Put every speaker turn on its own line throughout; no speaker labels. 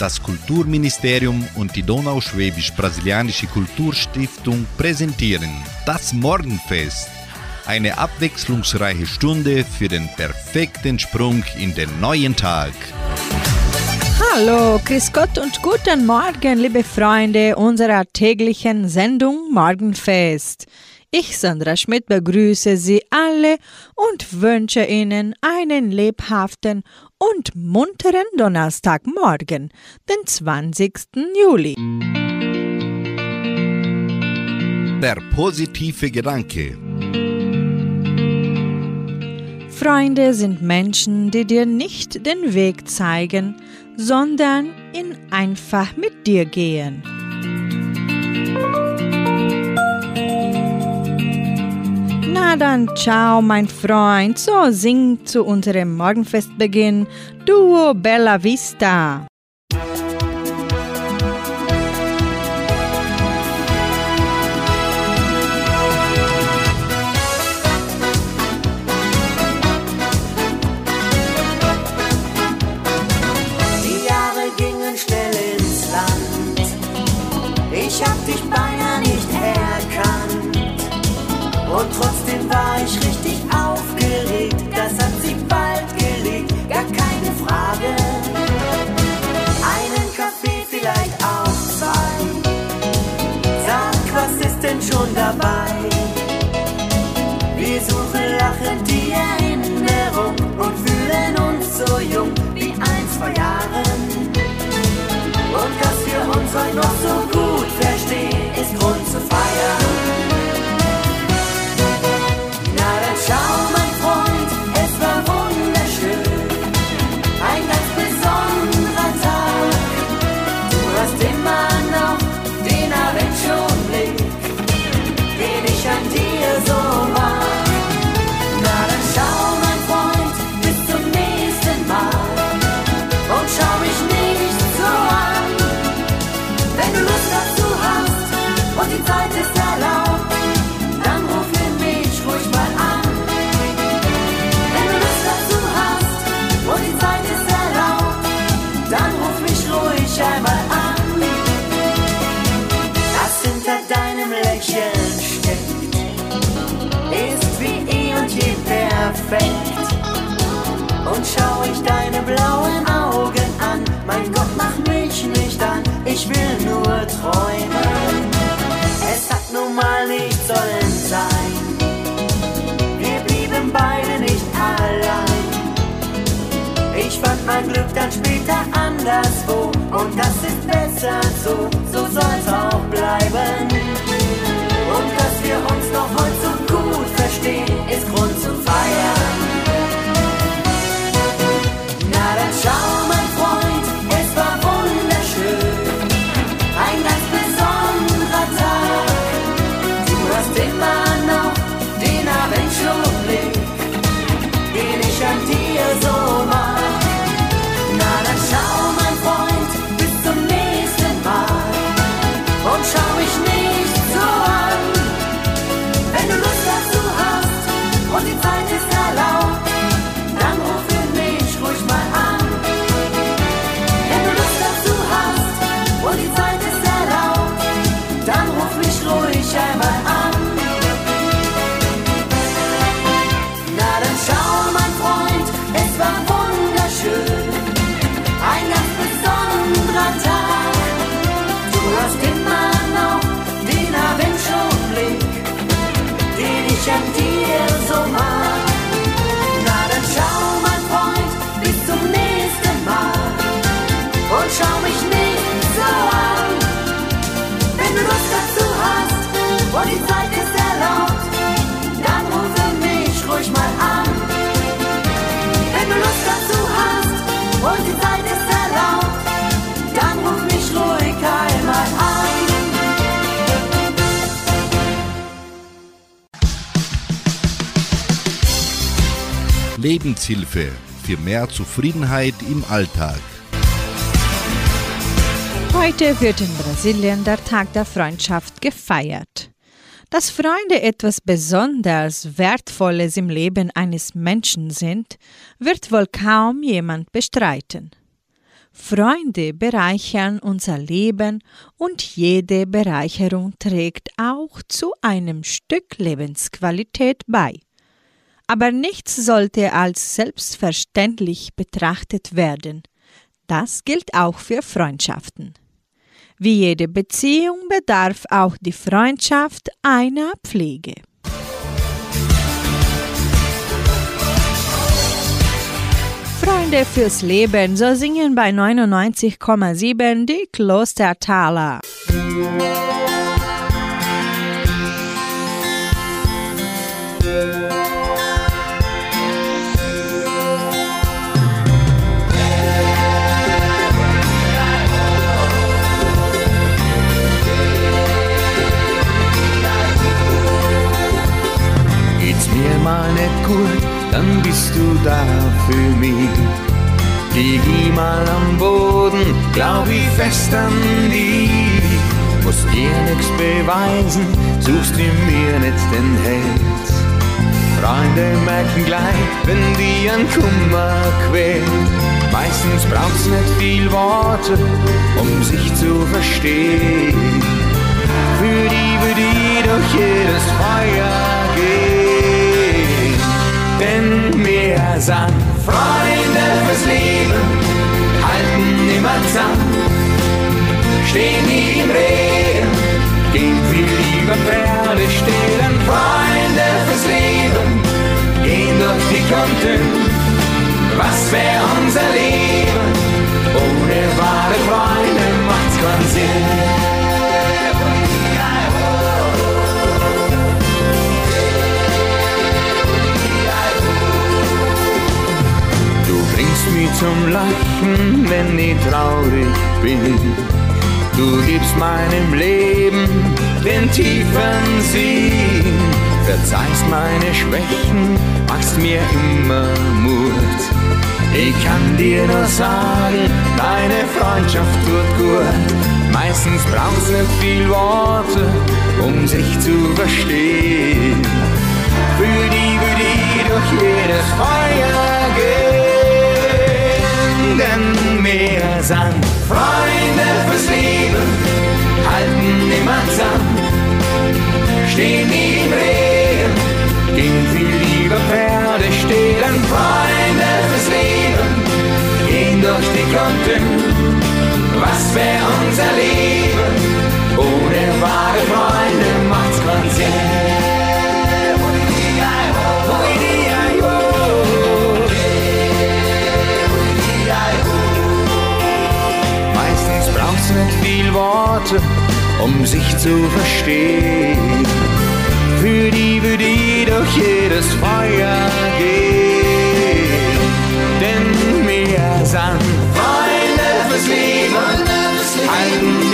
Das Kulturministerium und die Donauschwäbisch-Brasilianische Kulturstiftung präsentieren das Morgenfest. Eine abwechslungsreiche Stunde für den perfekten Sprung in den neuen Tag.
Hallo, Chris Gott und guten Morgen, liebe Freunde unserer täglichen Sendung Morgenfest. Ich, Sandra Schmidt, begrüße Sie alle und wünsche Ihnen einen lebhaften und munteren Donnerstagmorgen, den 20. Juli.
Der positive Gedanke.
Freunde sind Menschen, die dir nicht den Weg zeigen, sondern ihn einfach mit dir gehen. Na dann, ciao, mein Freund. So singt zu unserem Morgenfestbeginn Duo Bella Vista.
War ich richtig aufgeregt. Das hat sich bald gelegt, gar keine Frage. Einen Kaffee, vielleicht auch zwei. Sag, was ist denn schon dabei? Mein Glück dann später anderswo und das ist besser so, so soll's auch bleiben. Und dass wir uns noch heute
Lebenshilfe für mehr Zufriedenheit im Alltag.
Heute wird in Brasilien der Tag der Freundschaft gefeiert. Dass Freunde etwas besonders Wertvolles im Leben eines Menschen sind, wird wohl kaum jemand bestreiten. Freunde bereichern unser Leben und jede Bereicherung trägt auch zu einem Stück Lebensqualität bei. Aber nichts sollte als selbstverständlich betrachtet werden. Das gilt auch für Freundschaften. Wie jede Beziehung bedarf auch die Freundschaft einer Pflege. Freunde fürs Leben, so singen bei 99,7 die Klostertaler.
Geht's für mich. Lieg ich mal am Boden, glaub ich fest an dich. Musst dir nix beweisen, suchst du mir nicht den Hals. Freunde merken gleich, wenn die ein Kummer quält. Meistens braucht's nicht viel Worte, um sich zu verstehen. Für die würde ich durch jedes Feuer gehen. Denn wir sind Freunde fürs Leben, halten immer zusammen, stehen nie im Regen, gehen viel lieber Pferde stehlen. Freunde fürs Leben, gehen durch dick und dünn. Was wär unser Leben? Ohne wahre Freunde macht's keinen Sinn. Bringst mich zum Lachen, wenn ich traurig bin. Du gibst meinem Leben den tiefen Sinn. Verzeihst meine Schwächen, machst mir immer Mut. Ich kann dir nur sagen, deine Freundschaft tut gut. Meistens braucht's nicht viel Worte, um sich zu verstehen. Für die würde ich durch jedes Feuer gehen. Denn wir sind Freunde fürs Leben, halten immer zusammen, stehen nie im Regen, gehen viel lieber Pferde stehlen. Freunde fürs Leben, gehen durch und dünn. Was wär unser Leben? Worte, um sich zu verstehen. Für die würde ich durch jedes Feuer gehen. Denn wir sind Freunde fürs Leben, halten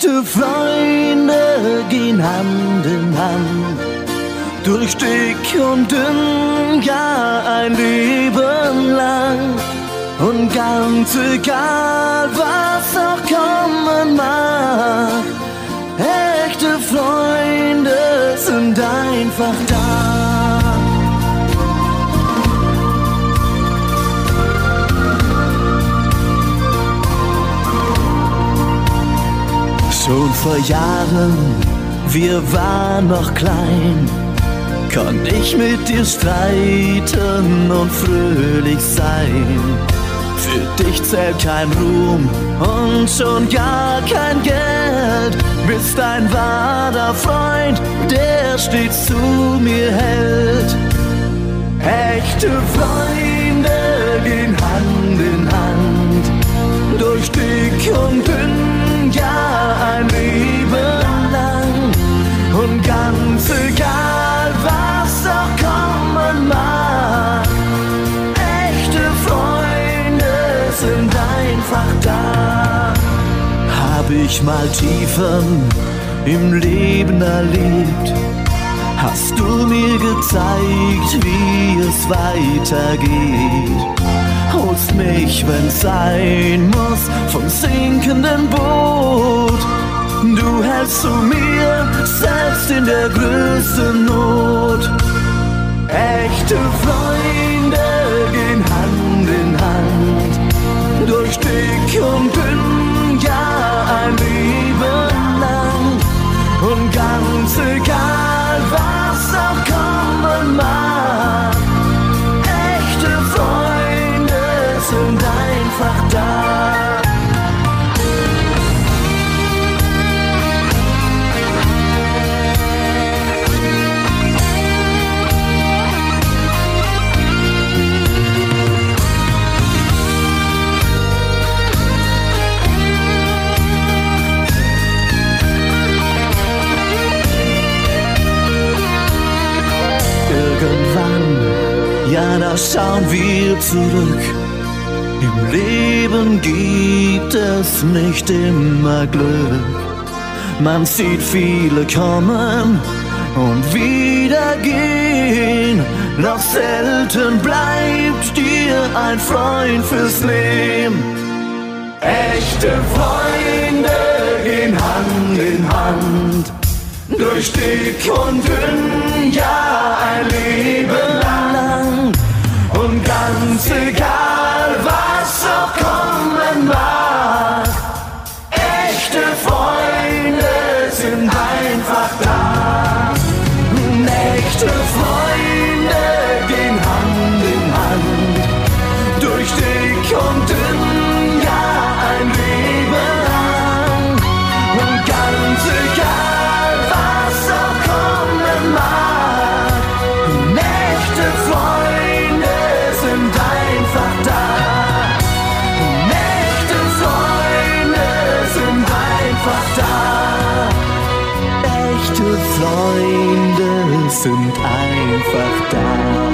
Echte Freunde gehen Hand in Hand, durch dick und dünn, ja ein Leben lang. Und ganz egal, was auch kommen mag, echte Freunde sind einfach vor Jahren, wir waren noch klein, konnte ich mit dir streiten und fröhlich sein. Für dich zählt kein Ruhm und schon gar kein Geld. Bist ein wahrer Freund, der stets zu mir hält. Echte Freunde gehen Hand in Hand durch dick und dünn, ja ein Leben lang. Und ganz egal, was auch kommen mag, echte Freunde sind einfach da. Hab ich mal Tiefen im Leben erlebt, hast du mir gezeigt, wie es weitergeht. Holst mich, wenn's sein muss, vom sinkenden Boot. Du hältst zu mir, selbst in der größten Not. Echte Freunde gehen Hand in Hand, durch dick und dünn, ja ein Leben lang. Und ganz wir zurück. Im Leben gibt es nicht immer Glück. Man sieht viele kommen und wieder gehen. Doch selten bleibt dir ein Freund fürs Leben. Echte Freunde gehen Hand in Hand durch dick und dünn, ja ein Leben lang. Ganz egal, was auch kommen mag, sind einfach da.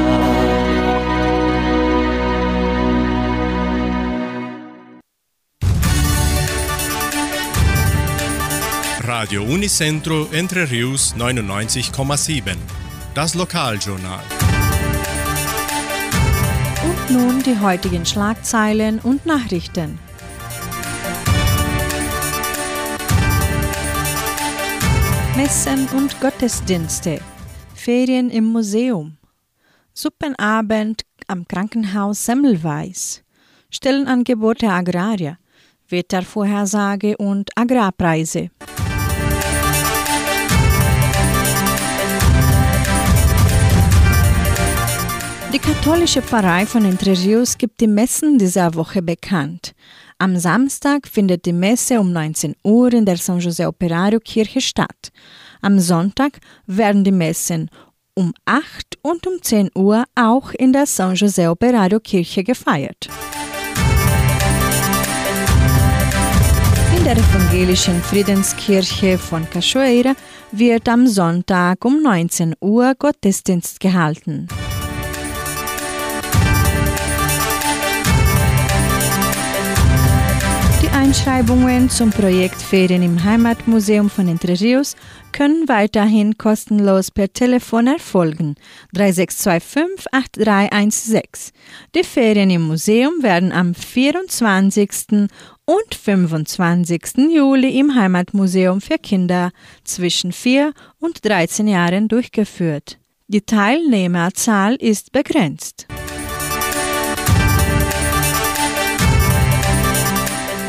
Radio Unicentro Entre Rius 99,7. Das Lokaljournal.
Und nun die heutigen Schlagzeilen und Nachrichten. Messen und Gottesdienste. Ferien im Museum. Suppenabend am Krankenhaus Semmelweis. Stellenangebote Agraria. Wettervorhersage und Agrarpreise. Die katholische Pfarrei von Entre gibt die Messen dieser Woche bekannt. Am Samstag findet die Messe um 19 Uhr in der San José Operario Kirche statt. Am Sonntag werden die Messen um 8 und um 10 Uhr auch in der San José Operario Kirche gefeiert. In der evangelischen Friedenskirche von Cachoeira wird am Sonntag um 19 Uhr Gottesdienst gehalten. Die Einschreibungen zum Projekt Ferien im Heimatmuseum von Entre Rios können weiterhin kostenlos per Telefon erfolgen 3625 8316. Die Ferien im Museum werden am 24. und 25. Juli im Heimatmuseum für Kinder zwischen 4 und 13 Jahren durchgeführt. Die Teilnehmerzahl ist begrenzt.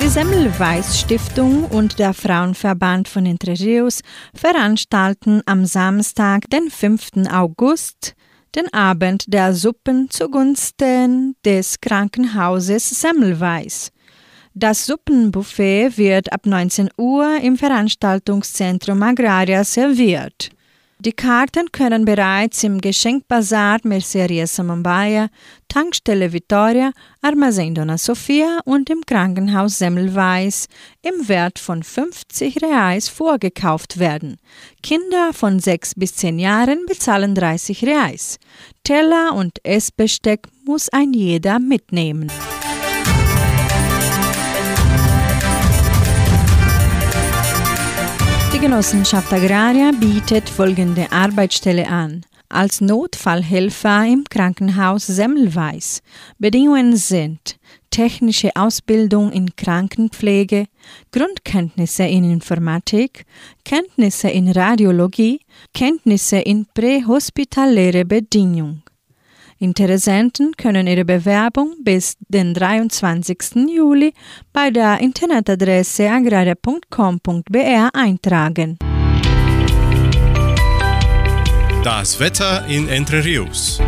Die Semmelweis Stiftung und der Frauenverband von Entre Rios veranstalten am Samstag, den 5. August, den Abend der Suppen zugunsten des Krankenhauses Semmelweis. Das Suppenbuffet wird ab 19 Uhr im Veranstaltungszentrum Agraria serviert. Die Karten können bereits im Geschenkbazar Merceria Samambaia, Tankstelle Vittoria, Armazém Dona Sofia und im Krankenhaus Semmelweis im Wert von 50 Reais vorgekauft werden. Kinder von 6 bis 10 Jahren bezahlen 30 Reais. Teller und Essbesteck muss ein jeder mitnehmen. Genossenschaft Agraria bietet folgende Arbeitsstelle an. Als Notfallhelfer im Krankenhaus Semmelweis. Bedingungen sind technische Ausbildung in Krankenpflege, Grundkenntnisse in Informatik, Kenntnisse in Radiologie, Kenntnisse in prähospitaläre Bedingungen. Interessenten können ihre Bewerbung bis den 23. Juli bei der Internetadresse agraria.com.br eintragen.
Das Wetter in Entre Rios.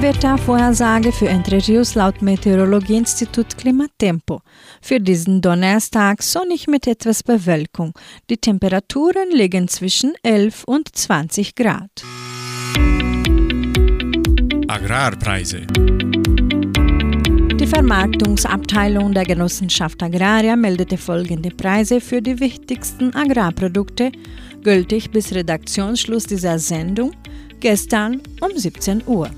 Wettervorhersage für Entre Rios laut Meteorologieinstitut Klimatempo. Für diesen Donnerstag sonnig mit etwas Bewölkung. Die Temperaturen liegen zwischen 11 und 20 Grad.
Agrarpreise.
Die Vermarktungsabteilung der Genossenschaft Agraria meldete folgende Preise für die wichtigsten Agrarprodukte, gültig bis Redaktionsschluss dieser Sendung, gestern um 17 Uhr.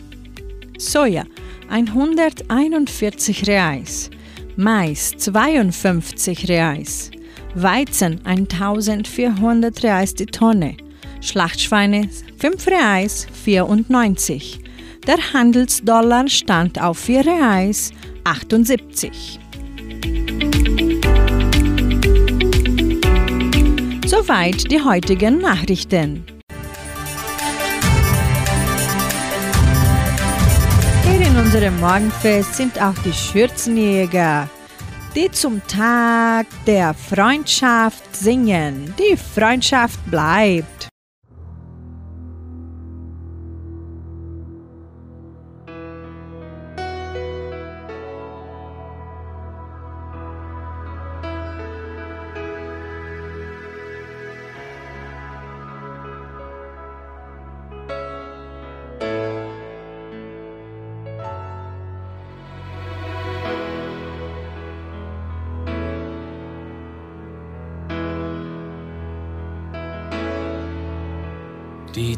Soja 141 Reais, Mais 52 Reais, Weizen 1400 Reais die Tonne, Schlachtschweine 5 Reais 94. Der Handelsdollar stand auf 4 Reais 78. Soweit die heutigen Nachrichten. Hier in unserem Morgenfest sind auch die Schürzenjäger, die zum Tag der Freundschaft singen. Die Freundschaft bleibt.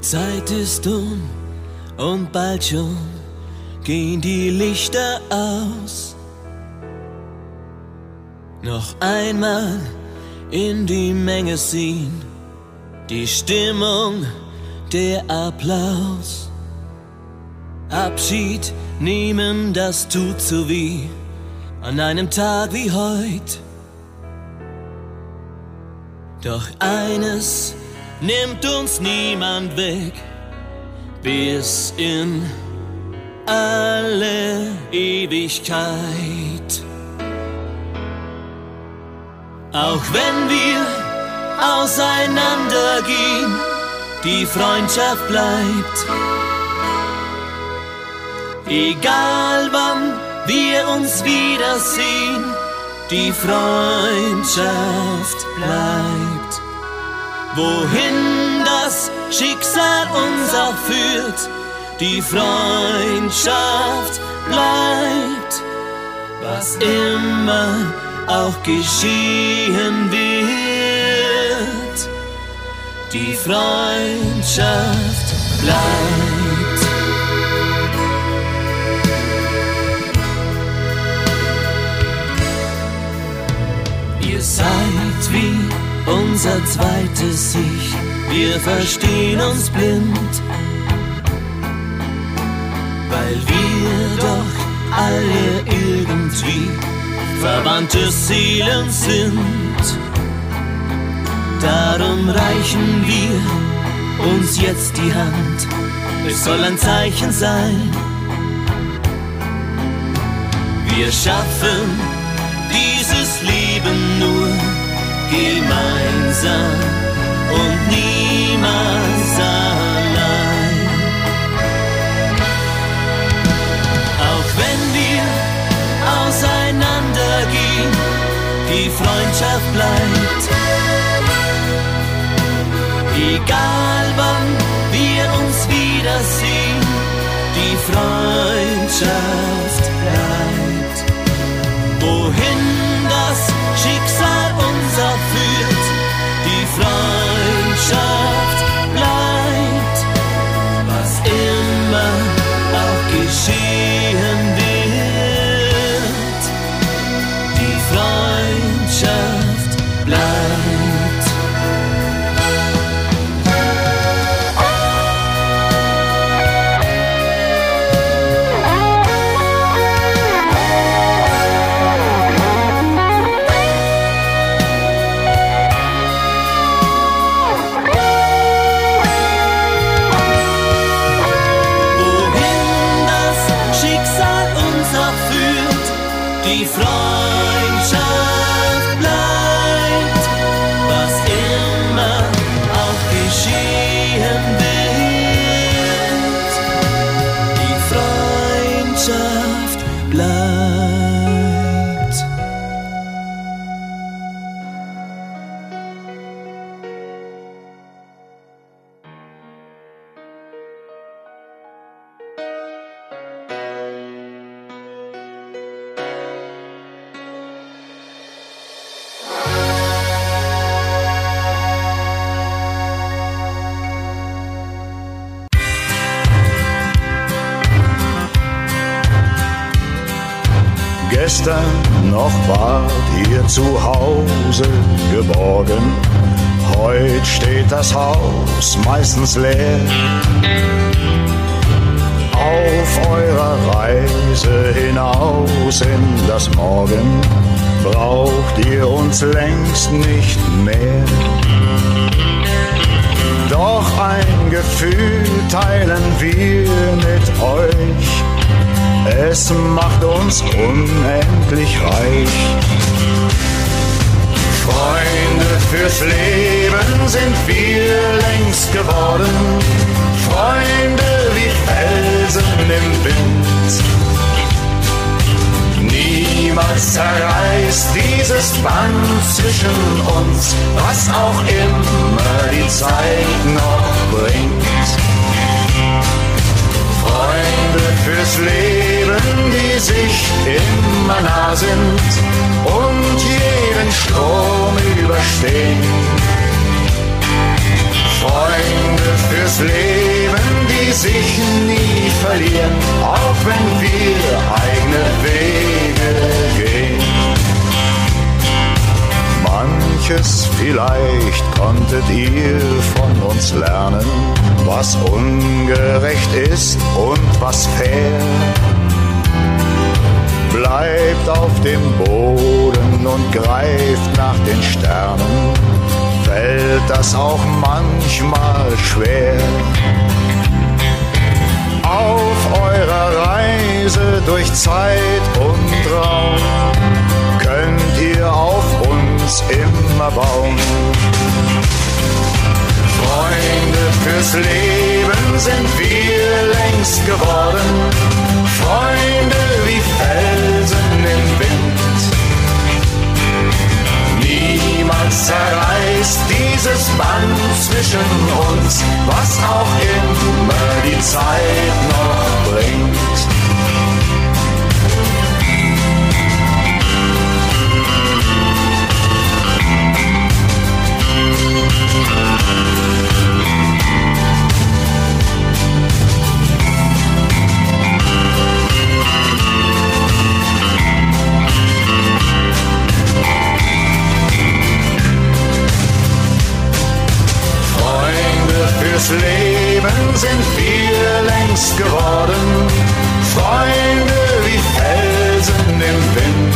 Zeit ist um und bald schon gehen die Lichter aus. Noch einmal in die Menge ziehen, die Stimmung, der Applaus. Abschied nehmen, das tut so weh an einem Tag wie heut. Doch eines nimmt uns niemand weg bis in alle Ewigkeit. Auch wenn wir auseinandergehen, die Freundschaft bleibt. Egal wann wir uns wiedersehen, die Freundschaft bleibt. Wohin das Schicksal uns auch führt, die Freundschaft bleibt. Was immer auch geschehen wird, die Freundschaft bleibt. Ihr seid wie unser zweites Ich, wir verstehen uns blind, weil wir doch alle irgendwie verwandte Seelen sind. Darum reichen wir uns jetzt die Hand, es soll ein Zeichen sein. Wir schaffen dieses Leben nur gemeinsam und niemals allein. Auch wenn wir auseinandergehen, die Freundschaft bleibt. Egal wann wir uns wiedersehen, die Freundschaft bleibt. Wohin das Schicksal Freundschaft die
leer. Auf eurer Reise hinaus in das Morgen braucht ihr uns längst nicht mehr. Doch ein Gefühl teilen wir mit euch. Es macht uns unendlich reich. Freunde fürs Leben sind wir längst geworden. Freunde wie Felsen im Wind. Niemals zerreißt dieses Band zwischen uns, was auch immer die Zeit noch bringt. Freunde fürs Leben, die sich immer nah sind und jeden Fürs Leben, die sich nie verlieren, auch wenn wir eigene Wege gehen. Manches vielleicht konntet ihr von uns lernen, was ungerecht ist und was fair. Bleibt auf dem Boden und greift nach den Sternen, fällt das auch manchmal schwer. Auf eurer Reise durch Zeit und Raum könnt ihr auf uns immer bauen. Freunde fürs Leben sind wir längst geworden. Freunde wie Felsen im Wind. Zerreißt dieses Band zwischen uns, was auch immer die Zeit noch bringt. Freunde fürs Leben sind wir längst geworden. Freunde wie Felsen im Wind.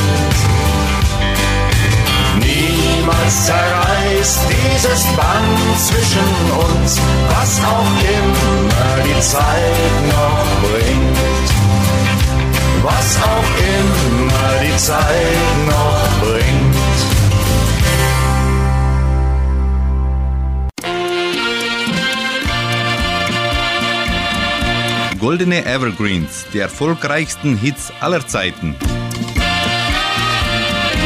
Niemals zerreißt dieses Band zwischen uns, was auch immer die Zeit noch bringt. Was auch immer die Zeit noch
Goldene Evergreens, die erfolgreichsten Hits aller Zeiten.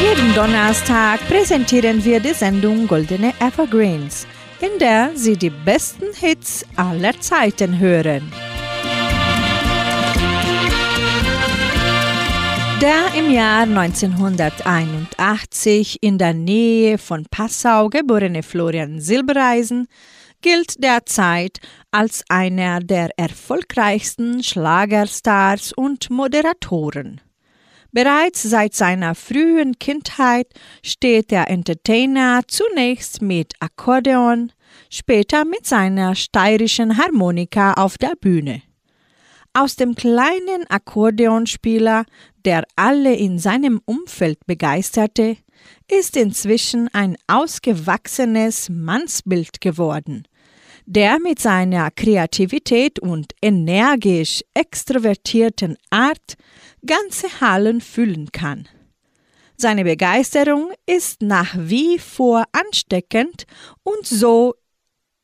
Jeden Donnerstag präsentieren wir die Sendung Goldene Evergreens, in der Sie die besten Hits aller Zeiten hören. Der im Jahr 1981 in der Nähe von Passau geborene Florian Silbereisen gilt derzeit als einer der erfolgreichsten Schlagerstars und Moderatoren. Bereits seit seiner frühen Kindheit steht der Entertainer zunächst mit Akkordeon, später mit seiner steirischen Harmonika auf der Bühne. Aus dem kleinen Akkordeonspieler, der alle in seinem Umfeld begeisterte, ist inzwischen ein ausgewachsenes Mannsbild geworden der mit seiner Kreativität und energisch extrovertierten Art ganze Hallen füllen kann. Seine Begeisterung ist nach wie vor ansteckend und so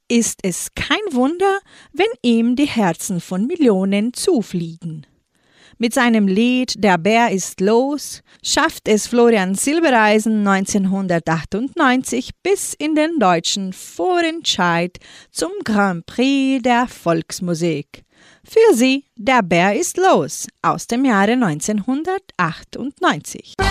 ist es kein Wunder, wenn ihm die Herzen von Millionen zufliegen. Mit seinem Lied Der Bär ist los schafft es Florian Silbereisen 1998 bis in den deutschen Vorentscheid zum Grand Prix der Volksmusik. Für sie Der Bär ist los aus dem Jahre 1998.
Ei,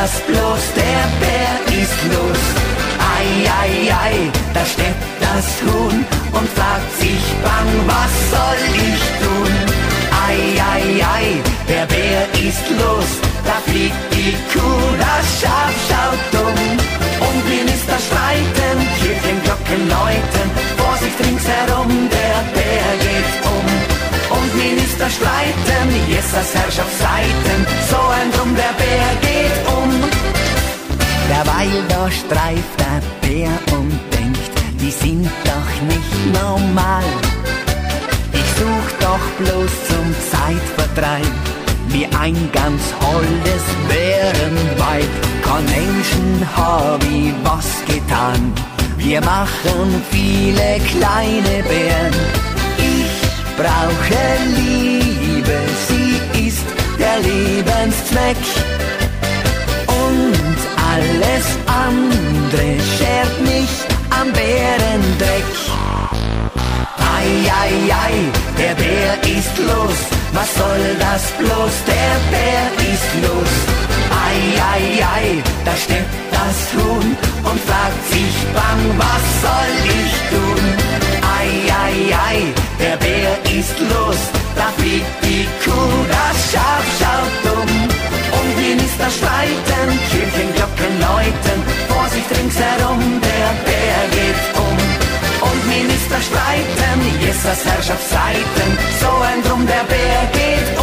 das bloß? Der Bär ist los. Ei, ei, ei, da steppt das Huhn und fragt sich bang, was soll ich tun? Ei, ei, ei, der Bär ist los. Da fliegt die Kuh, das Schaf schaut um. Und Minister streiten, Kirchenglocken läuten, Vorsicht ringsherum, der Bär geht um Minister streiten, Jessers Herrschaftsseiten, so ein Drum der Bär geht um. Derweil da streift der Bär und denkt, die sind doch nicht normal. Ich such doch bloß zum Zeitvertreib, wie ein ganz holdes Bärenweib. Kein Menschen hab ich was getan, wir machen viele kleine Bären brauche Liebe, sie ist der Lebenszweck. Und alles andere schert mich am Bärendreck. Ei, ei, der Bär ist los, was soll das bloß, der Bär ist los. Ei, ei, ei, da steppt das Huhn und fragt sich bang, was soll ich tun? Ei, ei, der Bär ist los, da fliegt die Kuh, das Schaf schaut um. Und Minister streiten, Kirchenglocken läuten, Vorsicht ringsherum, der Bär geht um. Und Minister streiten, Jessers Herrschaftsseiten, so ein Drum, der Bär geht um.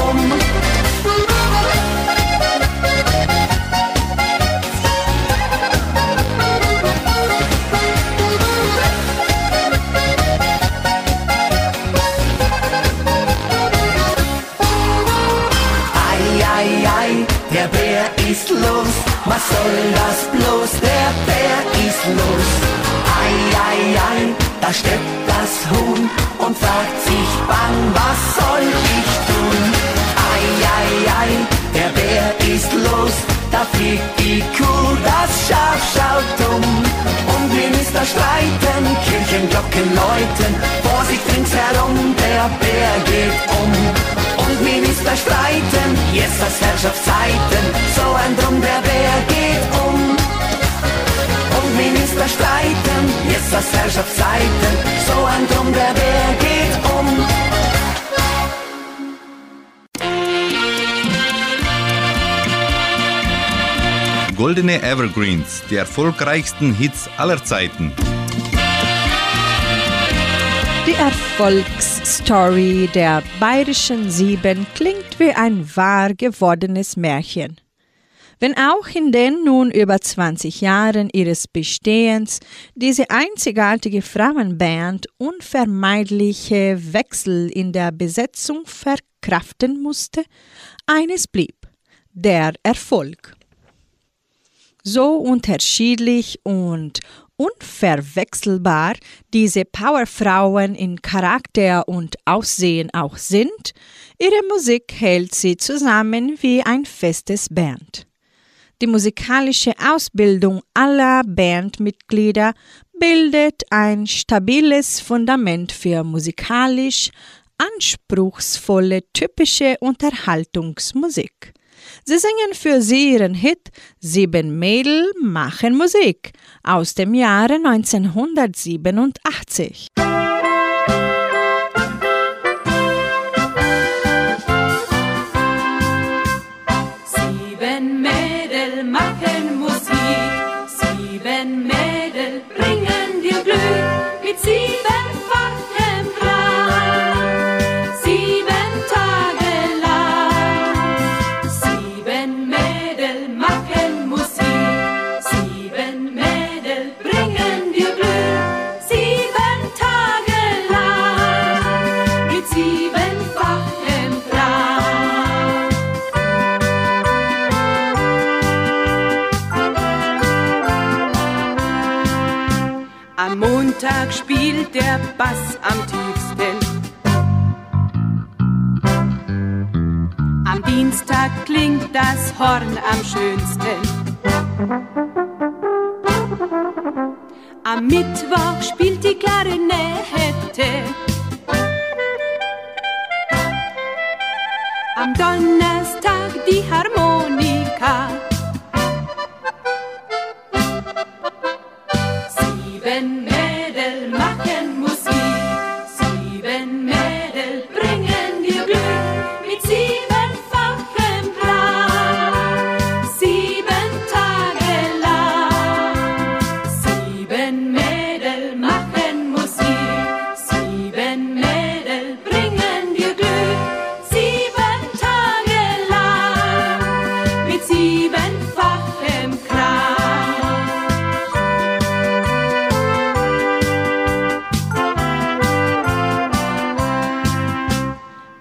Das Herrschaftszeiten, so ein Drum der Bär geht um. Und Minister streiten, jetzt das Herrschaftszeiten, so ein Drum der Bär geht um.
Goldene Evergreens, die erfolgreichsten Hits aller Zeiten.
Die Erfolgsstory der Bayerischen Sieben klingt wie ein wahr gewordenes Märchen. Wenn auch in den nun über 20 Jahren ihres Bestehens diese einzigartige Frauenband unvermeidliche Wechsel in der Besetzung verkraften musste, eines blieb, der Erfolg. So unterschiedlich und unverwechselbar diese Powerfrauen in Charakter und Aussehen auch sind, ihre Musik hält sie zusammen wie ein festes Band. Die musikalische Ausbildung aller Bandmitglieder bildet ein stabiles Fundament für musikalisch anspruchsvolle typische Unterhaltungsmusik. Sie singen für sie ihren Hit Sieben Mädel machen Musik aus dem Jahre 1987.
Spielt der Bass am tiefsten. Am Dienstag klingt das Horn am schönsten. Am Mittwoch spielt die Klarinette. Am Donnerstag die Harmonika. Sieben Mädel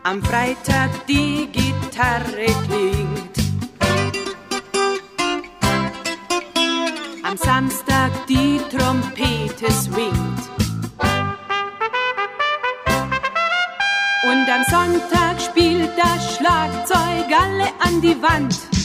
Am Freitag die Gitarre klingt. Am Samstag die Trompete swingt. Und am Sonntag spielt das Schlagzeug alle an die Wand.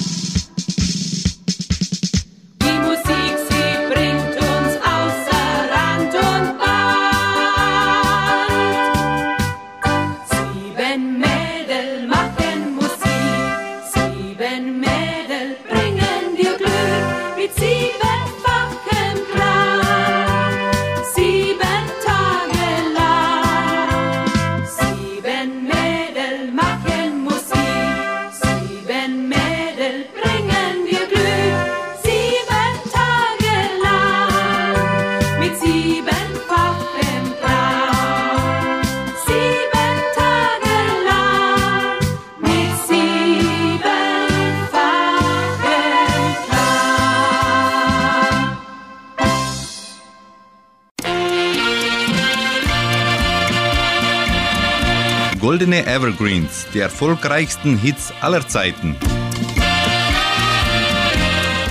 Evergreens, die erfolgreichsten Hits aller Zeiten.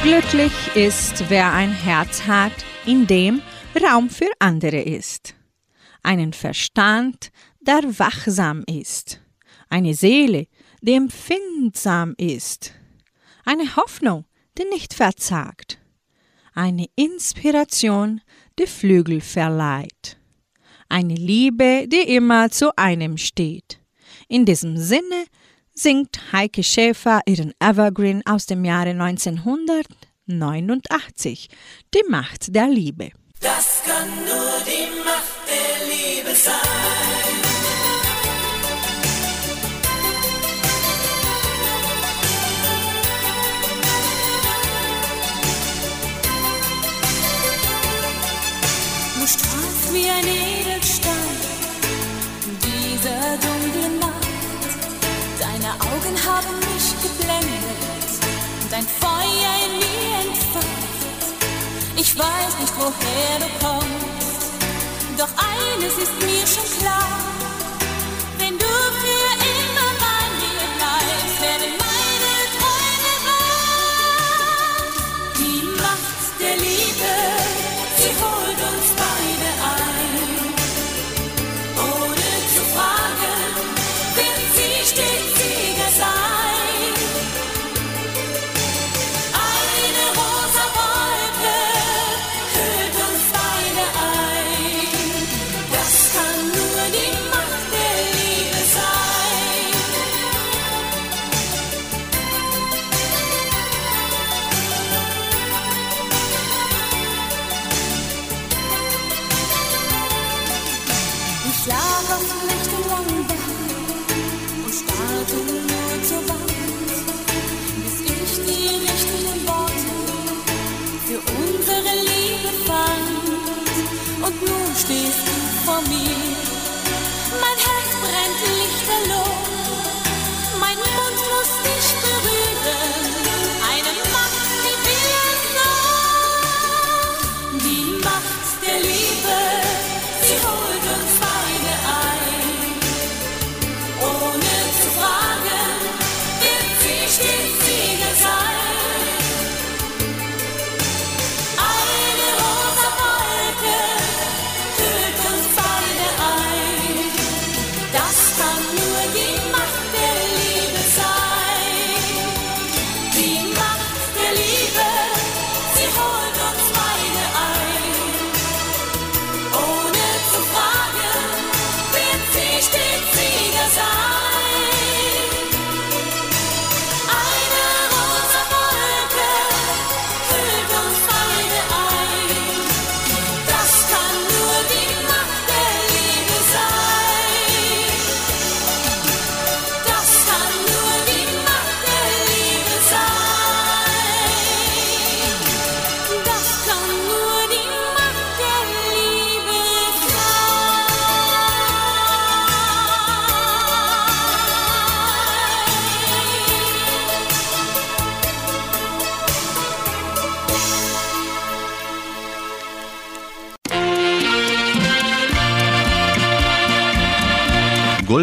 Glücklich ist, wer ein Herz hat, in dem Raum für andere ist. Einen Verstand, der wachsam ist. Eine Seele, die empfindsam ist. Eine Hoffnung, die nicht verzagt. Eine Inspiration, die Flügel verleiht. Eine Liebe, die immer zu einem steht. In diesem Sinne singt Heike Schäfer ihren Evergreen aus dem Jahre 1989, Die Macht der Liebe.
Das kann nur die Macht der Liebe sein.
Du strahlst wie ein Edelstein haben mich geblendet und ein Feuer in mir entfacht. Ich weiß nicht, woher du kommst, doch eines ist mir schon klar.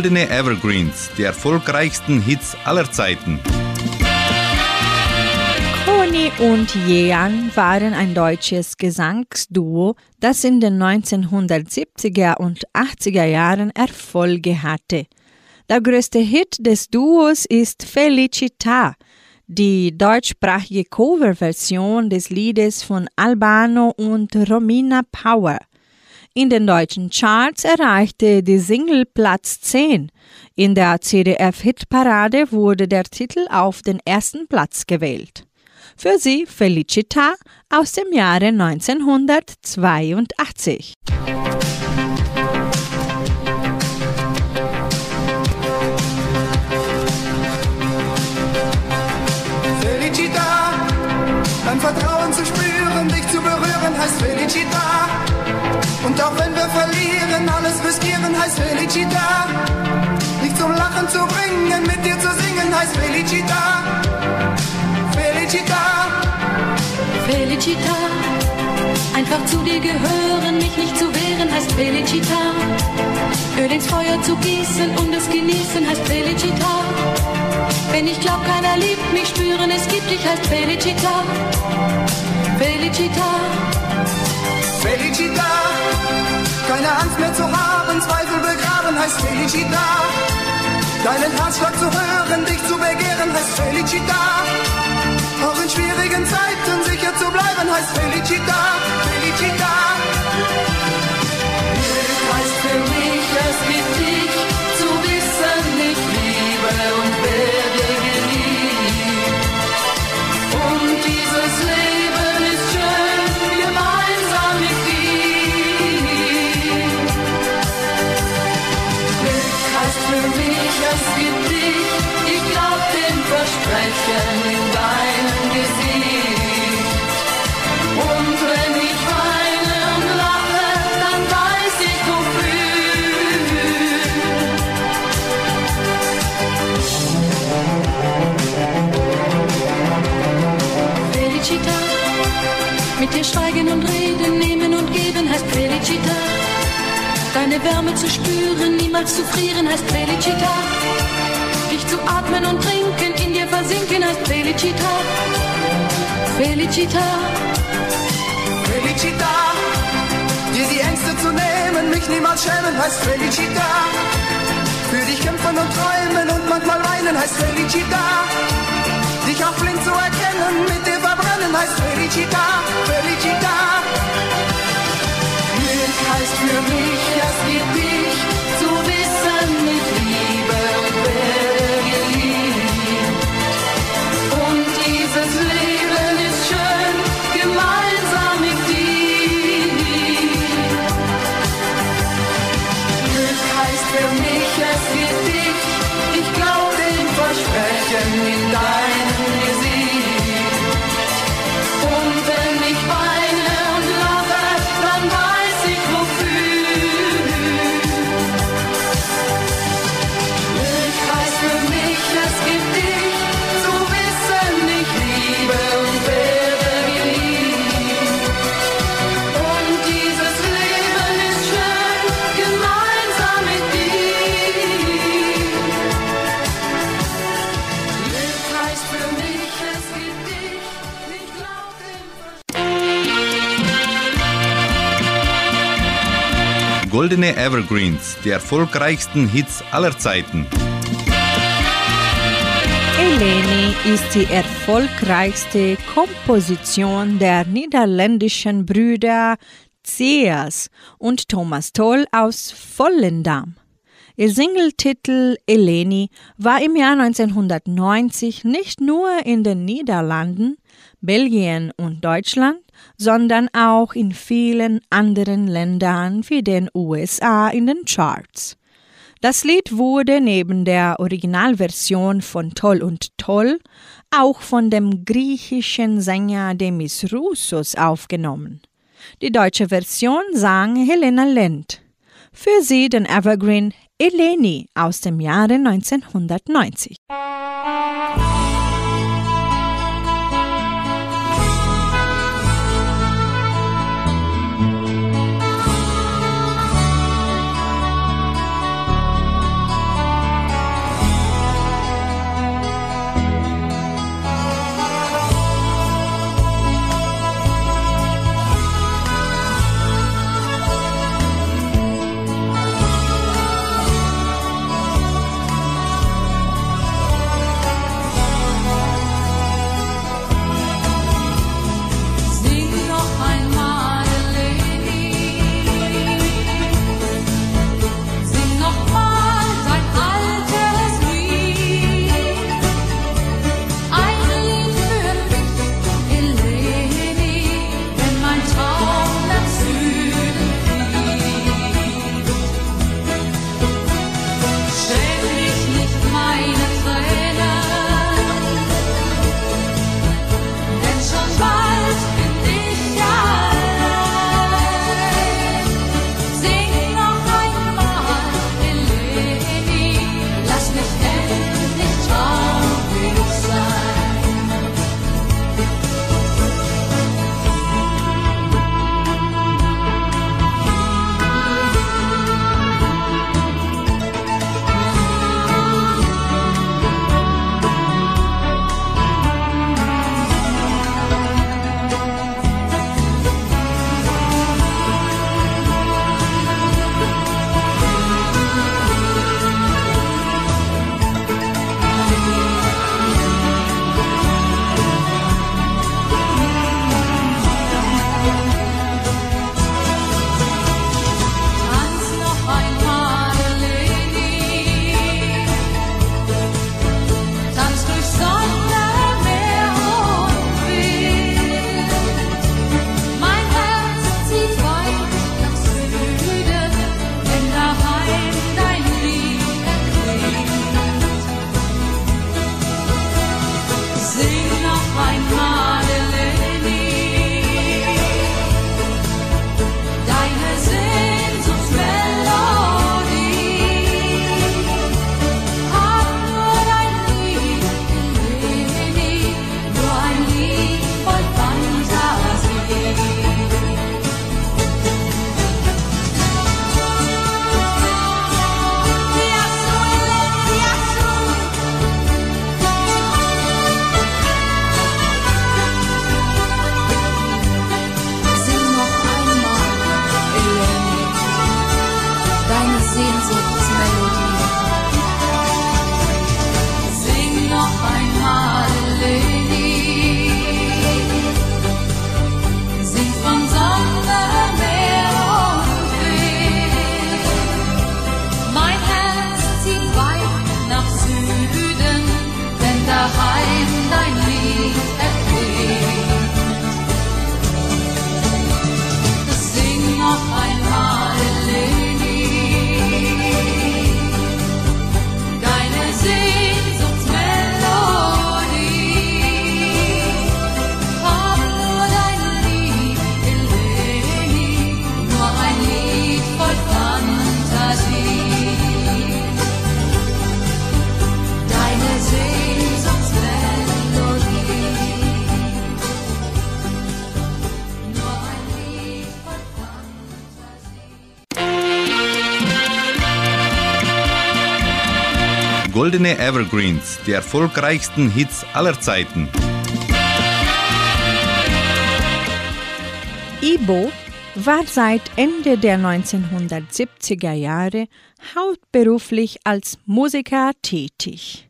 Goldene Evergreens, die erfolgreichsten Hits aller Zeiten.
Conny und Jean waren ein deutsches Gesangsduo, das in den 1970er und 80er Jahren Erfolge hatte. Der größte Hit des Duos ist Felicita, die deutschsprachige Coverversion des Liedes von Albano und Romina Power. In den deutschen Charts erreichte die Single Platz 10. In der CDF-Hitparade wurde der Titel auf den ersten Platz gewählt. Für sie Felicita aus dem Jahre 1982.
Auch wenn wir verlieren, alles riskieren, heißt Felicita. Dich zum Lachen zu bringen, mit dir zu singen, heißt Felicita. Felicita,
Felicita, einfach zu dir gehören, mich nicht zu wehren, heißt Felicita. Öl ins Feuer zu gießen und es genießen, heißt Felicita. Wenn ich glaub, keiner liebt mich, spüren, es gibt dich, heißt Felicita. Felicita,
Felicita. Keine Angst mehr zu haben, Zweifel begraben, heißt Felicita. Deinen Herzschlag zu hören, dich zu begehren, heißt Felicita. Auch in schwierigen Zeiten sicher zu bleiben, heißt Felicita. Felicita. Dir
schweigen und reden, nehmen und geben, heißt Felicita. Deine Wärme zu spüren, niemals zu frieren, heißt Felicita. Dich zu atmen und trinken, in dir versinken, heißt Felicita. Felicita,
Felicita, dir die Ängste zu nehmen, mich niemals schämen, heißt Felicita. Für dich kämpfen und träumen und manchmal weinen, heißt Felicita. Dich auch blind zu erkennen, mit dir heißt Felicita, Felicita. Glück heißt für mich, es gibt dich,
Goldene Evergreens, die erfolgreichsten Hits aller Zeiten.
Eleni ist die erfolgreichste Komposition der niederländischen Brüder Zeas und Thomas Toll aus Vollendam. Ihr Singletitel Eleni war im Jahr 1990 nicht nur in den Niederlanden, Belgien und Deutschland, sondern auch in vielen anderen Ländern wie den USA in den Charts. Das Lied wurde neben der Originalversion von Toll und Toll auch von dem griechischen Sänger Demis Roussos aufgenommen. Die deutsche Version sang Helena Lent. Für sie den Evergreen Eleni aus dem Jahre 1990.
Goldene Evergreens, die erfolgreichsten Hits aller Zeiten.
Ibo
war seit Ende der 1970er Jahre hauptberuflich als Musiker tätig.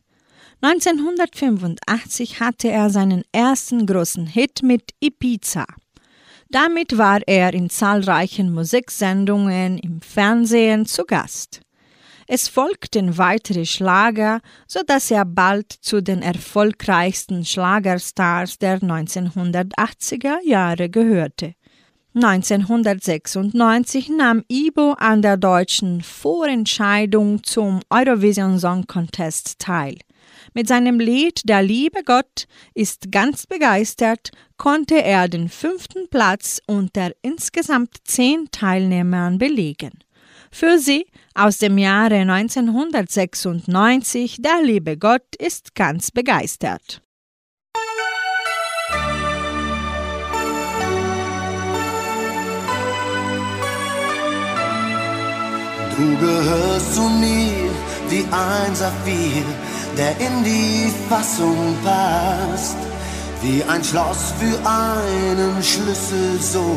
1985 hatte er seinen ersten großen Hit mit Ibiza. Damit war er in zahlreichen Musiksendungen im Fernsehen zu Gast. Es folgten weitere Schlager, so dass er bald zu den erfolgreichsten Schlagerstars der 1980er Jahre gehörte. 1996 nahm Ibo an der deutschen Vorentscheidung zum Eurovision Song Contest teil. Mit seinem Lied Der liebe Gott ist ganz begeistert konnte er den fünften Platz unter insgesamt zehn Teilnehmern belegen. Für sie aus dem Jahre 1996 Der liebe Gott ist ganz begeistert.
Du gehörst zu mir wie ein Saphir, der in die Fassung passt. Wie ein Schloss für einen Schlüssel, so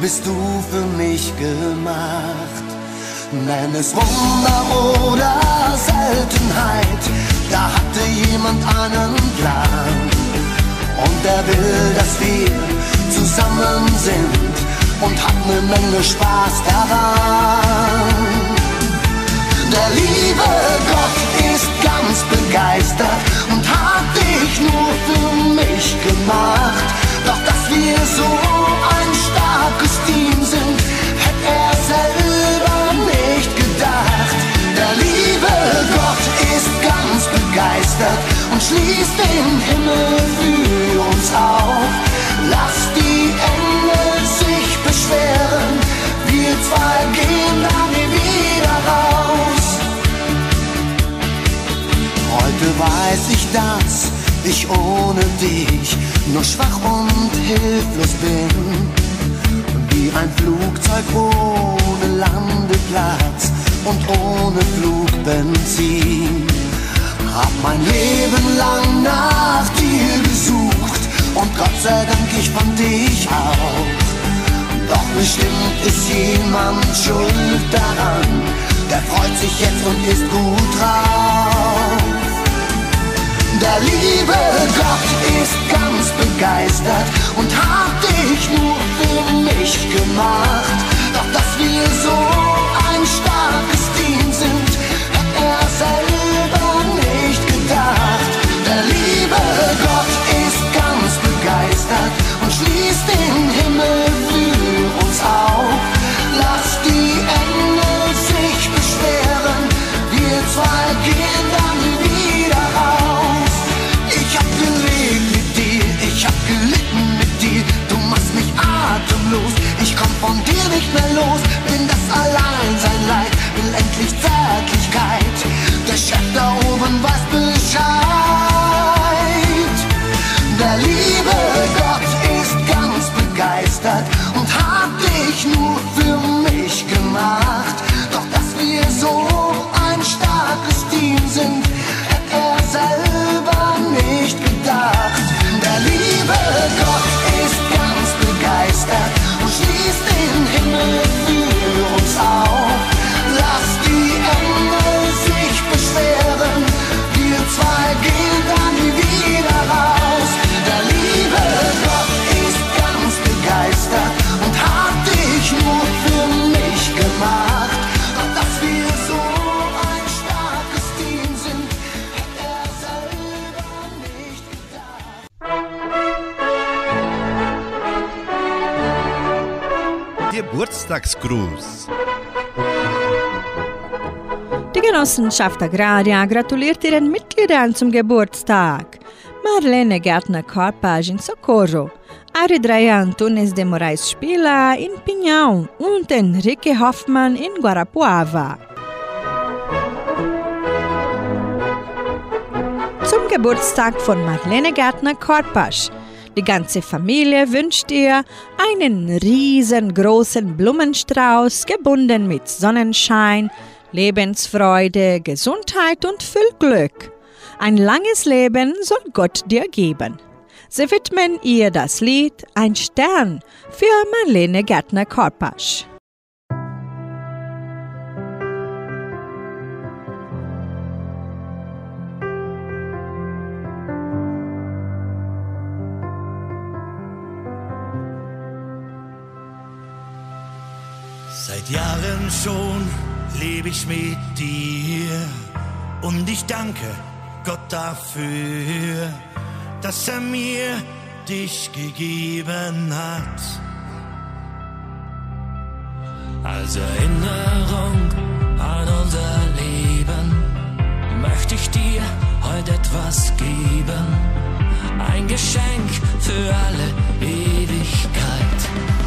bist du für mich gemacht. Nenn es Wunder oder Seltenheit, da hatte jemand einen Plan. Und er will, dass wir zusammen sind und hat eine Menge Spaß daran. Der liebe Gott ist ganz begeistert und hat dich nur für mich gemacht. Doch dass wir so ein starkes Team begeistert und schließt den Himmel für uns auf. Lass die Engel sich beschweren, wir zwei gehen dann nie wieder raus. Heute weiß ich, dass ich ohne dich nur schwach und hilflos bin. Wie ein Flugzeug ohne Landeplatz und ohne Flugbenzin. Hab mein Leben lang nach dir gesucht und Gott sei Dank ich fand dich auch. Doch bestimmt ist jemand schuld daran, der freut sich jetzt und ist gut drauf. Der liebe Gott ist ganz begeistert und hat dich nur für mich gemacht. Doch dass wir so ein starkes Team sind, hat er gedacht. Liebe Gott ist ganz begeistert und schließt den Himmel für uns auf.
Genossenschaft Agraria gratuliert ihren Mitgliedern zum Geburtstag. Marlene Gärtner-Korpage in Socorro, Aridreia Antunes de Moraes Spila in Pinhão und Enrique Hoffmann in Guarapuava. Zum Geburtstag von Marlene Gärtner-Korpasch. Die ganze Familie wünscht ihr einen riesengroßen Blumenstrauß, gebunden mit Sonnenschein, Lebensfreude, Gesundheit und viel Glück. Ein langes Leben soll Gott dir geben. Sie widmen ihr das Lied Ein Stern für Marlene Gärtner-Korpasch.
Seit Jahren schon lebe ich mit dir und ich danke Gott dafür, dass er mir dich gegeben hat. Als Erinnerung an unser Leben möchte ich dir heute etwas geben. Ein Geschenk für alle Ewigkeit.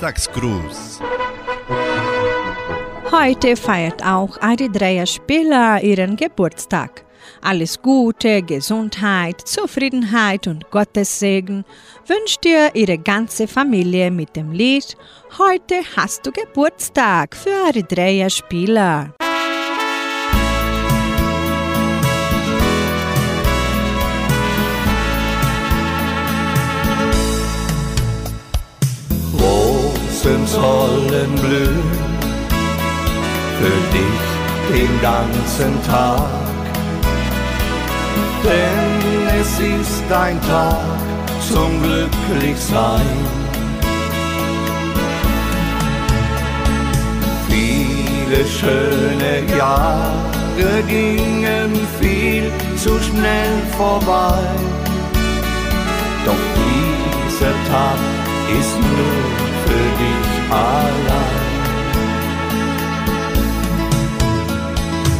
Geburtstagsgruß.
Heute feiert auch Eritrea Spieler ihren Geburtstag. Alles Gute, Gesundheit, Zufriedenheit und Gottes Segen wünscht dir ihre ganze Familie mit dem Lied Heute hast du Geburtstag für Eritrea Spieler.
Herzens sollen blühen, für dich den ganzen Tag. Denn es ist dein Tag zum Glücklichsein. Viele schöne Jahre gingen viel zu schnell vorbei, doch dieser Tag ist nur dich allein.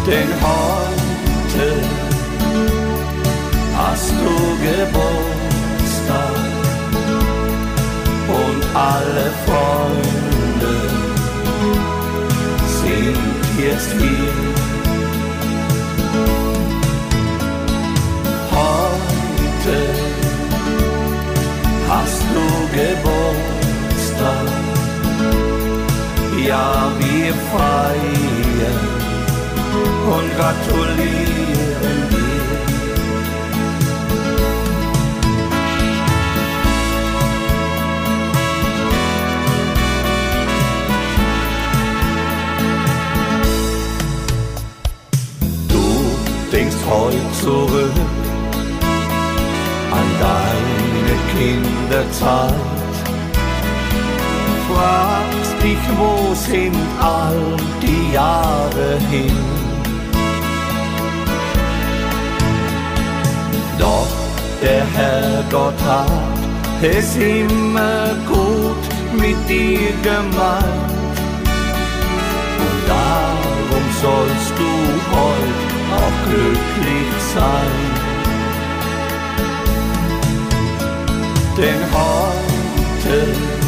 Denn heute hast du Geburtstag und alle Freunde sind jetzt hier. Heute hast du Geburtstag, ja wir feiern und gratulieren dir. Du denkst heute zurück an deine Kinderzeit. Fragst dich, wo sind all die Jahre hin? Doch der Herrgott hat es immer gut mit dir gemeint. Und darum sollst du heute auch glücklich sein. Denn heute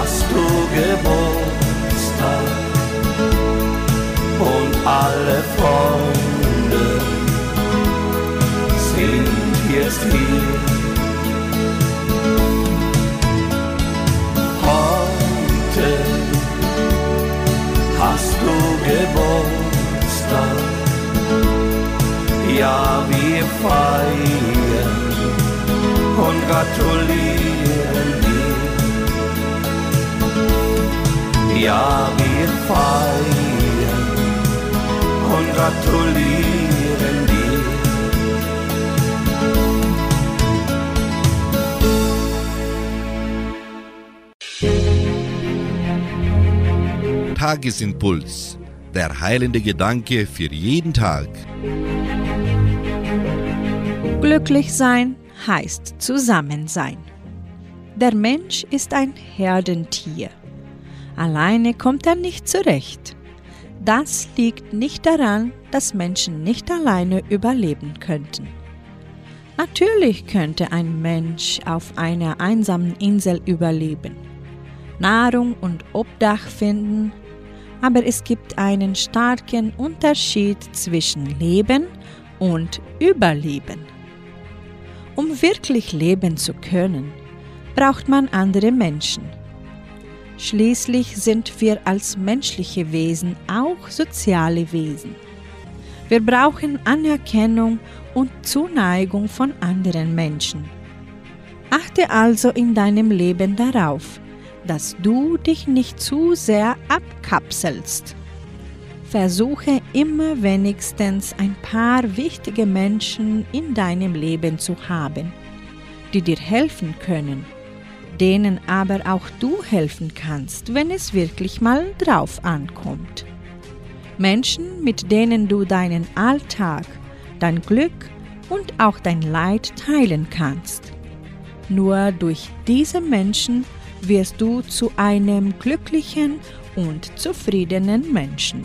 hast du Geburtstag und alle Freunde sind jetzt hier. Heute hast du Geburtstag, ja wir feiern und gratulieren dir. Ja, wir feiern und gratulieren dir.
Tagesimpuls. Der heilende Gedanke für jeden Tag.
Glücklich sein heißt zusammen sein. Der Mensch ist ein Herdentier. Alleine kommt er nicht zurecht. Das liegt nicht daran, dass Menschen nicht alleine überleben könnten. Natürlich könnte ein Mensch auf einer einsamen Insel überleben, Nahrung und Obdach finden, aber es gibt einen starken Unterschied zwischen Leben und Überleben. Um wirklich leben zu können, braucht man andere Menschen. Schließlich sind wir als menschliche Wesen auch soziale Wesen. Wir brauchen Anerkennung und Zuneigung von anderen Menschen. Achte also in deinem Leben darauf, dass du dich nicht zu sehr abkapselst. Versuche immer wenigstens ein paar wichtige Menschen in deinem Leben zu haben, die dir helfen können, denen aber auch du helfen kannst, wenn es wirklich mal drauf ankommt. Menschen, mit denen du deinen Alltag, dein Glück und auch dein Leid teilen kannst. Nur durch diese Menschen wirst du zu einem glücklichen und zufriedenen Menschen.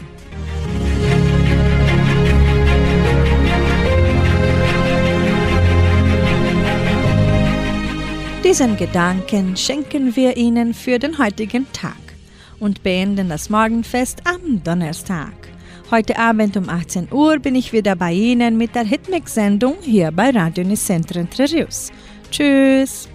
Diesen Gedanken schenken wir Ihnen für den heutigen Tag und beenden das Morgenfest am Donnerstag. Heute Abend um 18 Uhr bin ich wieder bei Ihnen mit der Hitmix-Sendung hier bei Radio Nicentro Entre. Tschüss!